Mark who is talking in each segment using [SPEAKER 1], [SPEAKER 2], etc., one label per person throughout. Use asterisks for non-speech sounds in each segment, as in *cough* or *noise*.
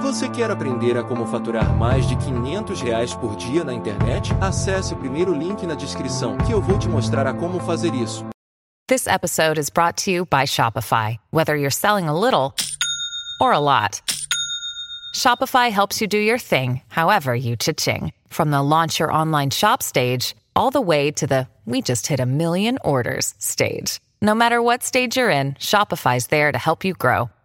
[SPEAKER 1] Você quer aprender a como faturar mais de 500 reais por dia na internet? Acesse o primeiro link na descrição que eu vou te mostrar a como fazer isso.
[SPEAKER 2] This episode is brought to you by Shopify. Whether you're selling a little or a lot, Shopify helps you do your thing, however you cha-ching. From the launch your online shop stage, all the way to the we just hit a million orders stage. No matter what stage you're in, Shopify's there to help you grow.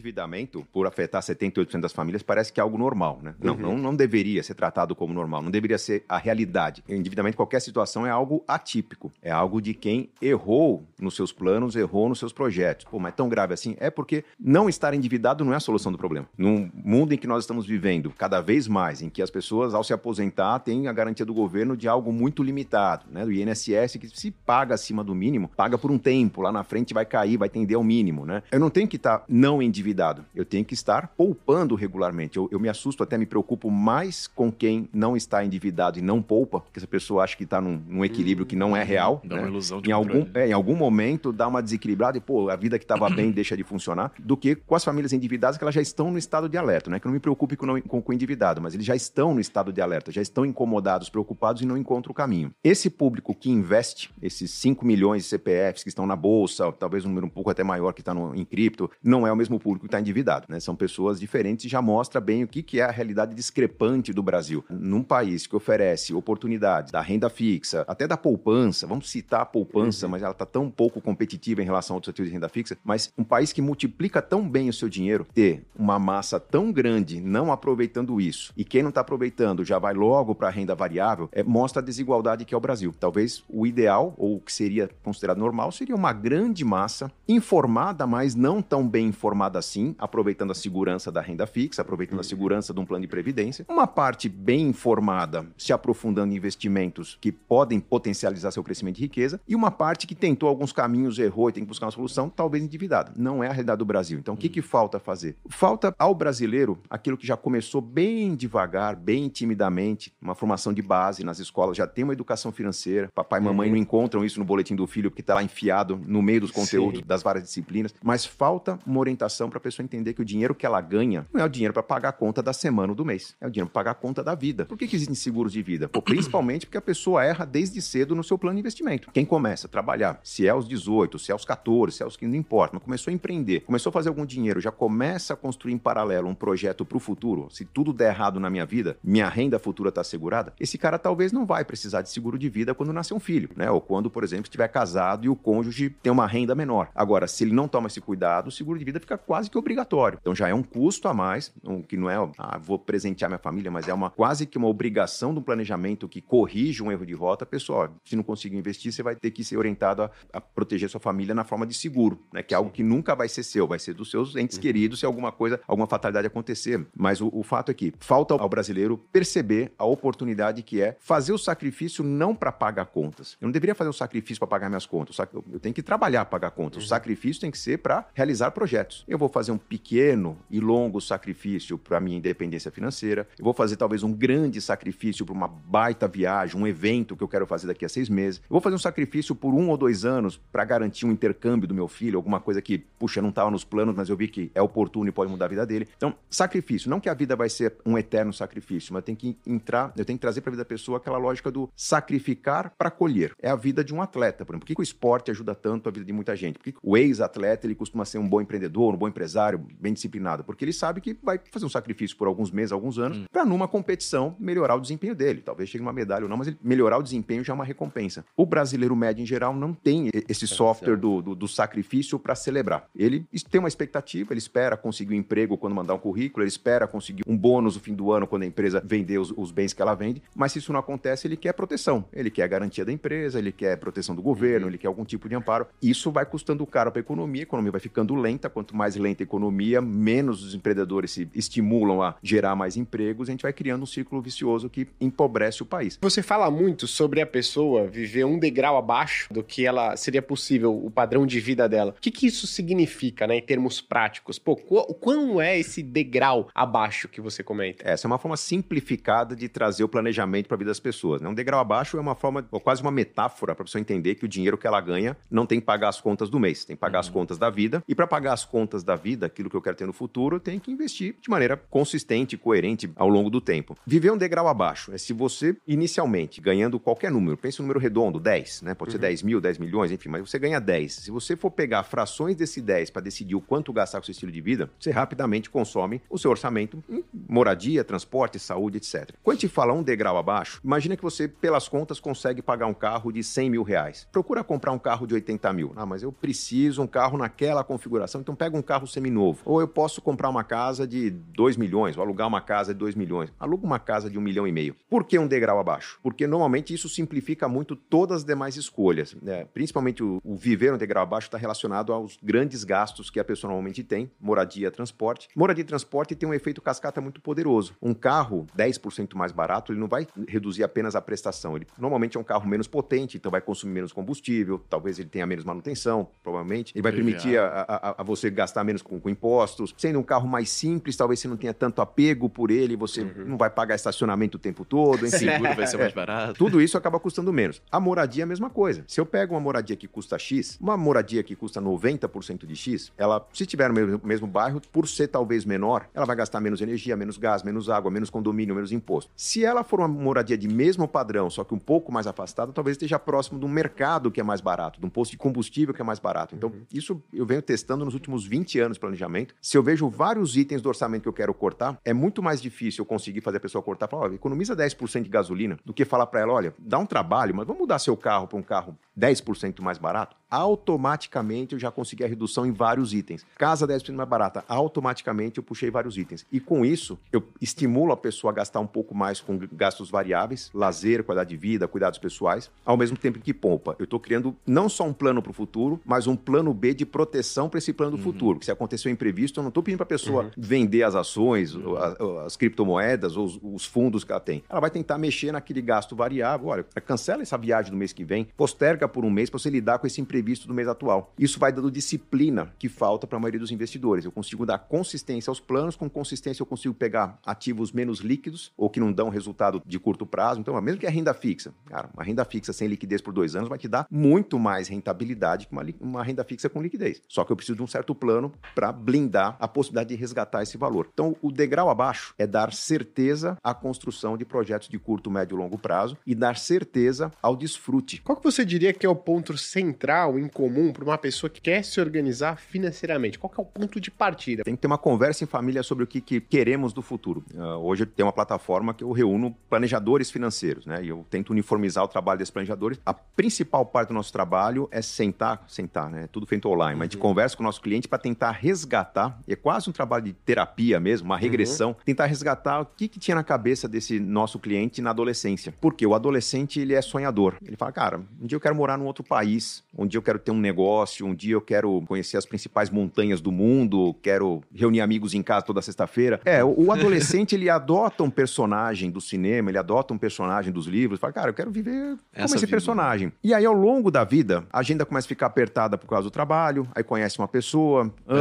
[SPEAKER 3] Endividamento, por afetar 78% das famílias, parece que é algo normal, né? Não, não, não deveria ser tratado como normal, não deveria ser a realidade. Endividamento, em qualquer situação, é algo atípico. É algo de quem errou nos seus planos, errou nos seus projetos. Pô, mas é tão grave assim? É porque não estar endividado não é a solução do problema. Num mundo em que nós estamos vivendo, cada vez mais, em que as pessoas, ao se aposentar, têm a garantia do governo de algo muito limitado, né? Do INSS, que se paga acima do mínimo, paga por um tempo, lá na frente vai cair, vai tender ao mínimo, né? Eu não tenho que estar não endividado endividado. Eu tenho que estar poupando regularmente. Eu, eu, me assusto, até me preocupo mais com quem não está endividado e não poupa, porque essa pessoa acha que está num, num, equilíbrio que não é real.
[SPEAKER 4] Dá
[SPEAKER 3] né?
[SPEAKER 4] uma ilusão de
[SPEAKER 3] em algum, é, em algum momento dá uma desequilibrada e, pô, a vida que estava *clears throat* bem deixa de funcionar, do que com as famílias endividadas que elas já estão no estado de alerta, né? Que eu não me preocupe com, não, com, com o endividado, mas eles já estão no estado de alerta, já estão incomodados, preocupados e não encontram o caminho. Esse público que investe, esses 5 milhões de CPFs que estão na bolsa, talvez um número um pouco até maior que está em cripto, não é o mesmo público que está endividado, né? São pessoas diferentes e já mostra bem o que, que é a realidade discrepante do Brasil. Num país que oferece oportunidades da renda fixa, até da poupança, vamos citar a poupança, uhum. mas ela está tão pouco competitiva em relação a outros ativos de renda fixa, mas um país que multiplica tão bem o seu dinheiro, ter uma massa tão grande não aproveitando isso, e quem não está aproveitando já vai logo para a renda variável, é, mostra a desigualdade que é o Brasil. Talvez o ideal, ou o que seria considerado normal, seria uma grande massa informada, mas não tão bem informada assim, aproveitando a segurança da renda fixa, aproveitando a segurança de um plano de previdência. Uma parte bem informada, se aprofundando em investimentos que podem potencializar seu crescimento de riqueza, e uma parte que tentou alguns caminhos, errou e tem que buscar uma solução, talvez endividada. Não é a realidade do Brasil. Então, o que, que falta fazer? Falta ao brasileiro aquilo que já começou bem devagar, bem timidamente, uma formação de base nas escolas, já tem uma educação financeira. Papai e mamãe uhum. não encontram isso no boletim do filho porque está lá enfiado no meio dos conteúdos Sim. das várias disciplinas, mas falta uma orientação para a pessoa entender que o dinheiro que ela ganha não é o dinheiro para pagar a conta da semana ou do mês, é o dinheiro para pagar a conta da vida. Por que, que existem seguros de vida? Pô, principalmente porque a pessoa erra desde cedo no seu plano de investimento. Quem começa a trabalhar, se é aos 18, se é aos 14, se é aos 15, não importa, mas começou a empreender, começou a fazer algum dinheiro, já começa a construir em paralelo um projeto para o futuro, se tudo der errado na minha vida, minha renda futura está assegurada, esse cara talvez não vai precisar de seguro de vida quando nascer um filho, né? Ou quando, por exemplo, estiver casado e o cônjuge tem uma renda menor. Agora, se ele não toma esse cuidado, o seguro de vida fica quase que obrigatório. Então já é um custo a mais, um, que não é, ah, vou presentear minha família, mas é uma quase que uma obrigação do planejamento que corrige um erro de rota. Pessoal, se não conseguir investir, você vai ter que ser orientado a, a proteger sua família na forma de seguro, né? Que é algo que nunca vai ser seu, vai ser dos seus entes uhum. queridos se alguma coisa, alguma fatalidade acontecer. Mas o, o fato é que falta ao brasileiro perceber a oportunidade que é fazer o sacrifício não para pagar contas. Eu não deveria fazer o sacrifício para pagar minhas contas. Eu tenho que trabalhar para pagar contas. Uhum. O sacrifício tem que ser para realizar projetos. Eu vou fazer um pequeno e longo sacrifício para minha independência financeira. Eu vou fazer talvez um grande sacrifício para uma baita viagem, um evento que eu quero fazer daqui a seis meses. Eu vou fazer um sacrifício por um ou dois anos para garantir um intercâmbio do meu filho, alguma coisa que, puxa, não estava nos planos, mas eu vi que é oportuno e pode mudar a vida dele. Então, sacrifício. Não que a vida vai ser um eterno sacrifício, mas tem que entrar, eu tenho que trazer para a vida da pessoa aquela lógica do sacrificar para colher. É a vida de um atleta, por exemplo. Por que, que o esporte ajuda tanto a vida de muita gente? Por que, que o ex-atleta ele costuma ser um bom empreendedor, um bom empresário, bem disciplinado? Porque ele sabe que vai fazer um sacrifício por alguns meses, alguns anos, hum. para numa competição melhorar o desempenho dele. Talvez chegue uma medalha ou não, mas ele melhorar o desempenho já é uma recompensa. O brasileiro médio, em geral, não tem esse é, software do, do, do sacrifício para celebrar. Ele tem uma expectativa, ele espera conseguir um emprego quando mandar um currículo, ele espera conseguir um bônus no fim do ano quando a empresa vender os, os bens que ela vende, mas se isso não acontece, ele quer proteção. Ele quer a garantia da empresa, ele quer proteção do governo, uhum. ele quer algum tipo de amparo. Isso vai custando caro para a economia, a economia vai ficando lenta, quanto mais lenta a economia, menos os empreendedores se estimulam a gerar mais empregos, a gente vai criando um círculo vicioso que empobrece o país.
[SPEAKER 4] Você fala muito sobre a pessoa viver um degrau abaixo do que ela seria possível, o padrão de vida dela. O que, que isso significa, né, em termos práticos? Pô, qu quão é esse degrau abaixo que você comenta?
[SPEAKER 3] Essa é uma forma simplificada de trazer o planejamento para a vida das pessoas. Né? Um degrau abaixo é uma forma, ou quase uma metáfora para a pessoa entender que o dinheiro que ela ganha não tem que pagar as contas do mês, tem que pagar uhum. as contas da vida. E para pagar as contas da vida, aquilo que eu quero ter no futuro, eu tenho que investir de maneira consistente, coerente ao longo do tempo. Viver um degrau abaixo é se você, inicialmente, ganhando qualquer número, pense um número redondo, 10, né? Pode uhum. ser 10 mil, 10 milhões, enfim, mas você ganha 10. Se você for pegar frações desse 10 para decidir o quanto gastar com seu estilo de vida, você rapidamente consome o seu orçamento em moradia, transporte, saúde, etc. Quando a gente fala um degrau abaixo, imagina que você, pelas contas, consegue pagar um carro de 100 mil reais. Procura comprar um carro de 80 mil. Ah, mas eu preciso um carro naquela configuração, então pega um carro seminovo. Ou eu posso comprar uma casa de 2 milhões, ou alugar uma casa de 2 milhões. Aluga uma casa de 1 milhão e meio. Por que um degrau abaixo? Porque normalmente isso simplifica muito todas as demais escolhas. Né? Principalmente o, o viver um degrau abaixo está relacionado aos grandes gastos que a pessoa normalmente tem, moradia, transporte. Moradia e transporte tem um efeito cascata muito poderoso. Um carro 10% mais barato, ele não vai reduzir apenas a prestação. Ele normalmente é um carro menos potente, então vai consumir menos combustível, talvez ele tenha menos manutenção, provavelmente. Ele vai permitir a, a, a você gastar menos com, com, impostos. Sendo um carro mais simples, talvez você não tenha tanto apego por ele, você uhum. não vai pagar estacionamento o tempo todo, enfim.
[SPEAKER 5] Seguro vai ser mais barato.
[SPEAKER 3] Tudo isso acaba custando menos. A moradia é a mesma coisa. Se eu pego uma moradia que custa X, uma moradia que custa 90% de X, ela, se tiver no mesmo, mesmo bairro, por ser talvez menor, ela vai gastar menos energia, menos gás, menos água, menos condomínio, menos imposto. Se ela for uma moradia de mesmo padrão, só que um pouco mais afastada, talvez esteja próximo de um mercado que é mais barato, de um posto de combustível que é mais barato. Então, uhum. isso eu venho testando nos últimos 20 anos de planejamento. Se eu vejo vários itens do orçamento que eu quero cortar, é muito mais difícil eu conseguir fazer a pessoa cortar, falar, olha, economiza 10% de gasolina, do que falar para ela, olha, dá um trabalho, mas vamos mudar seu carro para um carro 10% mais barato, automaticamente eu já consegui a redução em vários itens. Casa 10% mais barata, automaticamente eu puxei vários itens. E com isso, eu estimulo a pessoa a gastar um pouco mais com gastos variáveis, lazer, qualidade de vida, cuidados pessoais, ao mesmo tempo que poupa. Eu estou criando não só um plano para o futuro, mas um plano B de proteção para esse plano do uhum. futuro. Que se acontecer um imprevisto, eu não estou pedindo para a pessoa uhum. vender as ações, uhum. as, as, criptomoedas, os, os fundos que ela tem. Ela vai tentar mexer naquele gasto variável. Olha, cancela essa viagem do mês que vem, posterga por um mês para você lidar com esse imprevisto do mês atual. Isso vai dando disciplina que falta para a maioria dos investidores. Eu consigo dar consistência aos planos, com consistência eu consigo pegar ativos menos líquidos ou que não dão resultado de curto prazo. Então, mesmo que a renda fixa, cara, uma renda fixa sem liquidez por dois anos vai te dar muito mais rentabilidade que uma, uma renda fixa com liquidez. Só que eu preciso de um certo plano para blindar a possibilidade de resgatar esse valor. Então, o degrau abaixo é dar certeza à construção de projetos de curto, médio e longo prazo e dar certeza ao desfrute.
[SPEAKER 4] Qual que você diria que é o ponto central, em comum, para uma pessoa que quer se organizar financeiramente? Qual que é o ponto de partida?
[SPEAKER 3] Tem que ter uma conversa em família sobre o que, que queremos do futuro. Uh, hoje tem uma plataforma que eu reúno planejadores financeiros, né? E eu tento uniformizar o trabalho desses planejadores. A principal parte do nosso trabalho é sentar, sentar, né? Tudo feito online, uhum. mas a gente uhum. conversa com o nosso cliente para tentar resgatar, é quase um trabalho de terapia mesmo, uma regressão, uhum. tentar resgatar o que, que tinha na cabeça desse nosso cliente na adolescência. Porque o adolescente, ele é sonhador. Ele fala, cara, um dia eu quero morar num outro país, um dia eu quero ter um negócio, um dia eu quero conhecer as principais montanhas do mundo, quero reunir amigos em casa toda sexta-feira. É, o, adolescente, ele adota um personagem do cinema, ele adota um personagem dos livros, fala, cara, eu quero viver como Essa esse vida. personagem. E aí, ao longo da vida, a agenda começa a ficar apertada por causa do trabalho, aí conhece uma pessoa, ama,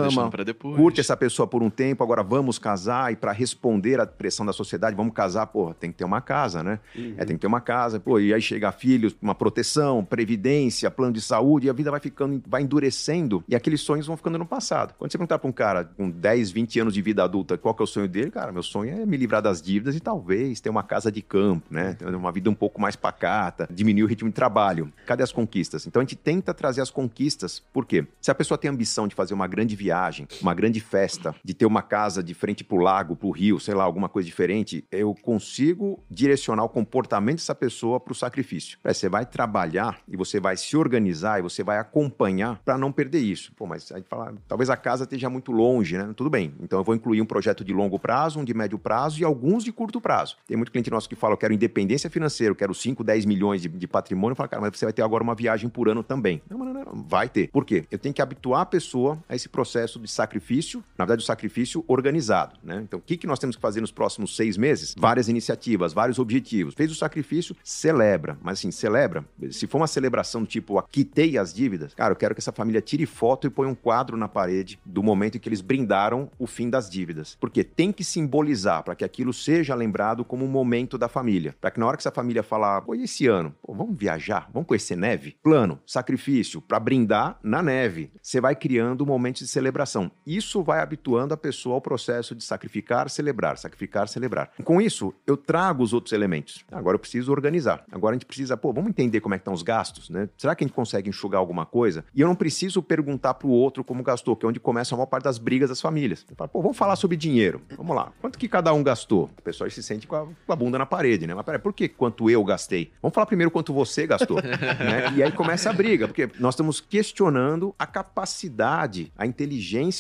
[SPEAKER 3] curte essa pessoa por um tempo, agora vamos casar, e para responder à pressão da sociedade, vamos casar, pô, tem que ter uma casa, né? Uhum. É, tem que ter uma casa, pô, e aí chega filhos, uma proteção, previdência, plano de saúde, e a vida vai ficando, vai endurecendo, e aqueles sonhos vão ficando no passado. Quando você perguntar para um cara com 10, 20 anos de vida adulta qual que é o sonho dele, cara, meu sonho é me livrar das dívidas e talvez ter uma casa de campo, né? Ter uma vida um pouco mais pacata, diminuir o ritmo de trabalho. Cadê as conquistas? Então a gente tenta trazer as conquistas, por quê? Se a pessoa tem ambição de fazer uma grande viagem, uma grande festa, de ter uma casa de frente pro lago, pro rio, sei lá, alguma coisa diferente, eu consigo direcionar o comportamento dessa pessoa para o sacrifício. É, você vai trabalhar e você vai se organizar e você vai acompanhar para não perder isso. Pô, mas a gente fala, talvez a casa esteja muito longe, né? Tudo bem. Então eu vou incluir um projeto de longo prazo, um de médio prazo e alguns de curto prazo. Tem muito cliente nosso que fala, eu quero independência financeira, eu quero 5, 10 milhões de, de patrimônio. Fala, cara, mas você vai ter agora uma viagem por ano também. Não, não, não, não, vai ter. Por quê? Eu tenho que habituar a pessoa a esse processo de sacrifício, na verdade, o sacrifício organizado, né? Então, o que, que nós temos que fazer nos próximos seis meses? Várias iniciativas, vários objetivos. Fez o sacrifício, celebra. Mas assim, celebra. Se for uma celebração tipo, quitei as dívidas, cara, eu quero que essa família tire foto e ponha um quadro na parede do momento em que eles brindaram o fim das dívidas. Porque tem que simbolizar para que aquilo seja lembrado como um momento da família. Para que na hora que essa família falar, pô, e esse ano? Pô, vamos viajar? Vamos conhecer neve? Plano, sacrifício, para brindar na neve. Você vai criando momentos de celebração. Isso vai habituando a pessoa ao processo de sacrificar, celebrar, sacrificar, celebrar. Com isso, eu trago os outros elementos. Agora eu preciso organizar. Agora a gente precisa, pô, vamos entender como é que estão os gastos, né? Será que a gente consegue enxugar alguma coisa? E eu não preciso perguntar para o outro como gastou, que é onde começa a maior parte das brigas das famílias. Falo, pô, vamos falar sobre dinheiro. Vamos lá. Quanto que cada um gastou? O pessoal se sente com a, com a bunda na parede, né? Mas peraí, por que quanto eu gastei? Vamos falar primeiro quanto você gastou. né? E aí começa a briga, porque nós estamos questionando a capacidade, a inteligência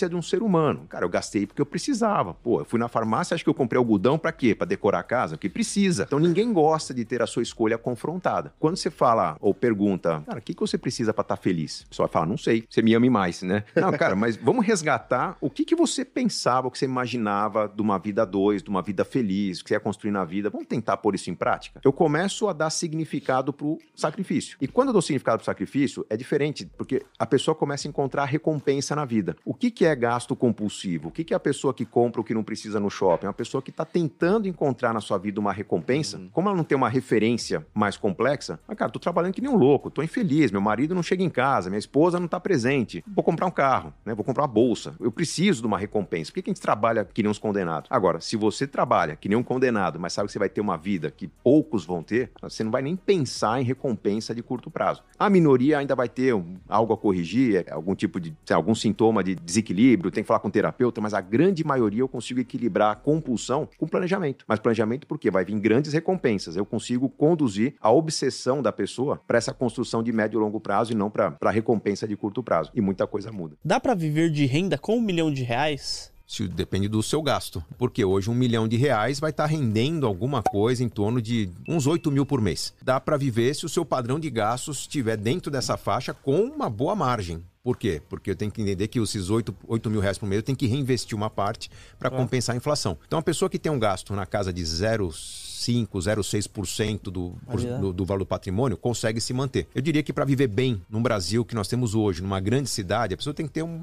[SPEAKER 3] de um ser humano. Cara, eu gastei porque eu precisava. Pô, eu fui na farmácia, acho que eu comprei algodão para quê? Para decorar a casa? Porque precisa. Então ninguém gosta de ter a sua escolha confrontada. Quando você fala ou pergunta, cara, o que, que você precisa para estar tá feliz? O pessoal vai falar, não sei, você me ame mais, né? *laughs* Não, cara, mas vamos resgatar o que, que você pensava, o que você imaginava de uma vida dois, de uma vida feliz, o que você ia construir na vida. Vamos tentar pôr isso em prática? Eu começo a dar significado pro sacrifício. E quando eu dou significado pro sacrifício, é diferente, porque a pessoa começa a encontrar recompensa na vida. O que, que é gasto compulsivo? O que, que é a pessoa que compra o que não precisa no shopping? É uma pessoa que está tentando encontrar na sua vida uma recompensa. Uhum. Como ela não tem uma referência mais complexa, mas, cara, tô trabalhando que nem um louco, tô infeliz, meu marido não chega em casa, minha esposa não está presente, vou comprar um carro, né? vou comprar uma bolsa. Eu preciso de uma recompensa. Por que, que a gente trabalha que nem uns condenados? Agora, se você trabalha que nem um condenado, mas sabe que você vai ter uma vida que poucos vão ter, você não vai nem pensar em recompensa de curto prazo. A minoria ainda vai ter um, algo a corrigir, é, algum tipo de, algum sintoma de desequilíbrio, tem que falar com o terapeuta, mas a grande maioria eu consigo equilibrar a compulsão com planejamento. Mas planejamento porque vai vir grandes recompensas. Eu consigo conduzir a obsessão da pessoa para essa construção de médio e longo prazo e não para recompensa de curto prazo. E muita coisa muda.
[SPEAKER 5] Dá para viver de renda com um milhão de reais?
[SPEAKER 3] Se depende do seu gasto. Porque hoje um milhão de reais vai estar tá rendendo alguma coisa em torno de uns 8 mil por mês. Dá para viver se o seu padrão de gastos estiver dentro dessa faixa com uma boa margem. Por quê? Porque eu tenho que entender que esses 8, 8 mil reais por mês eu tenho que reinvestir uma parte para compensar a inflação. Então, a pessoa que tem um gasto na casa de 0 0,5%, 0,6% do, do, do valor do patrimônio, consegue se manter. Eu diria que para viver bem no Brasil, que nós temos hoje, numa grande cidade, a pessoa tem que ter um,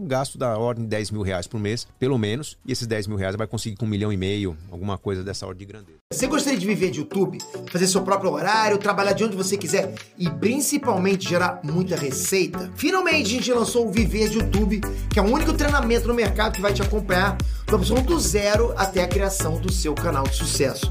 [SPEAKER 3] um, gasto da ordem de 10 mil reais por mês, pelo menos, e esses 10 mil reais vai conseguir com um milhão e meio, alguma coisa dessa ordem de grandeza.
[SPEAKER 6] Você gostaria de viver de YouTube, fazer seu próprio horário, trabalhar de onde você quiser e principalmente gerar muita receita? Finalmente a gente lançou o Viver de YouTube, que é o único treinamento no mercado que vai te acompanhar do zero até a criação do seu canal de sucesso.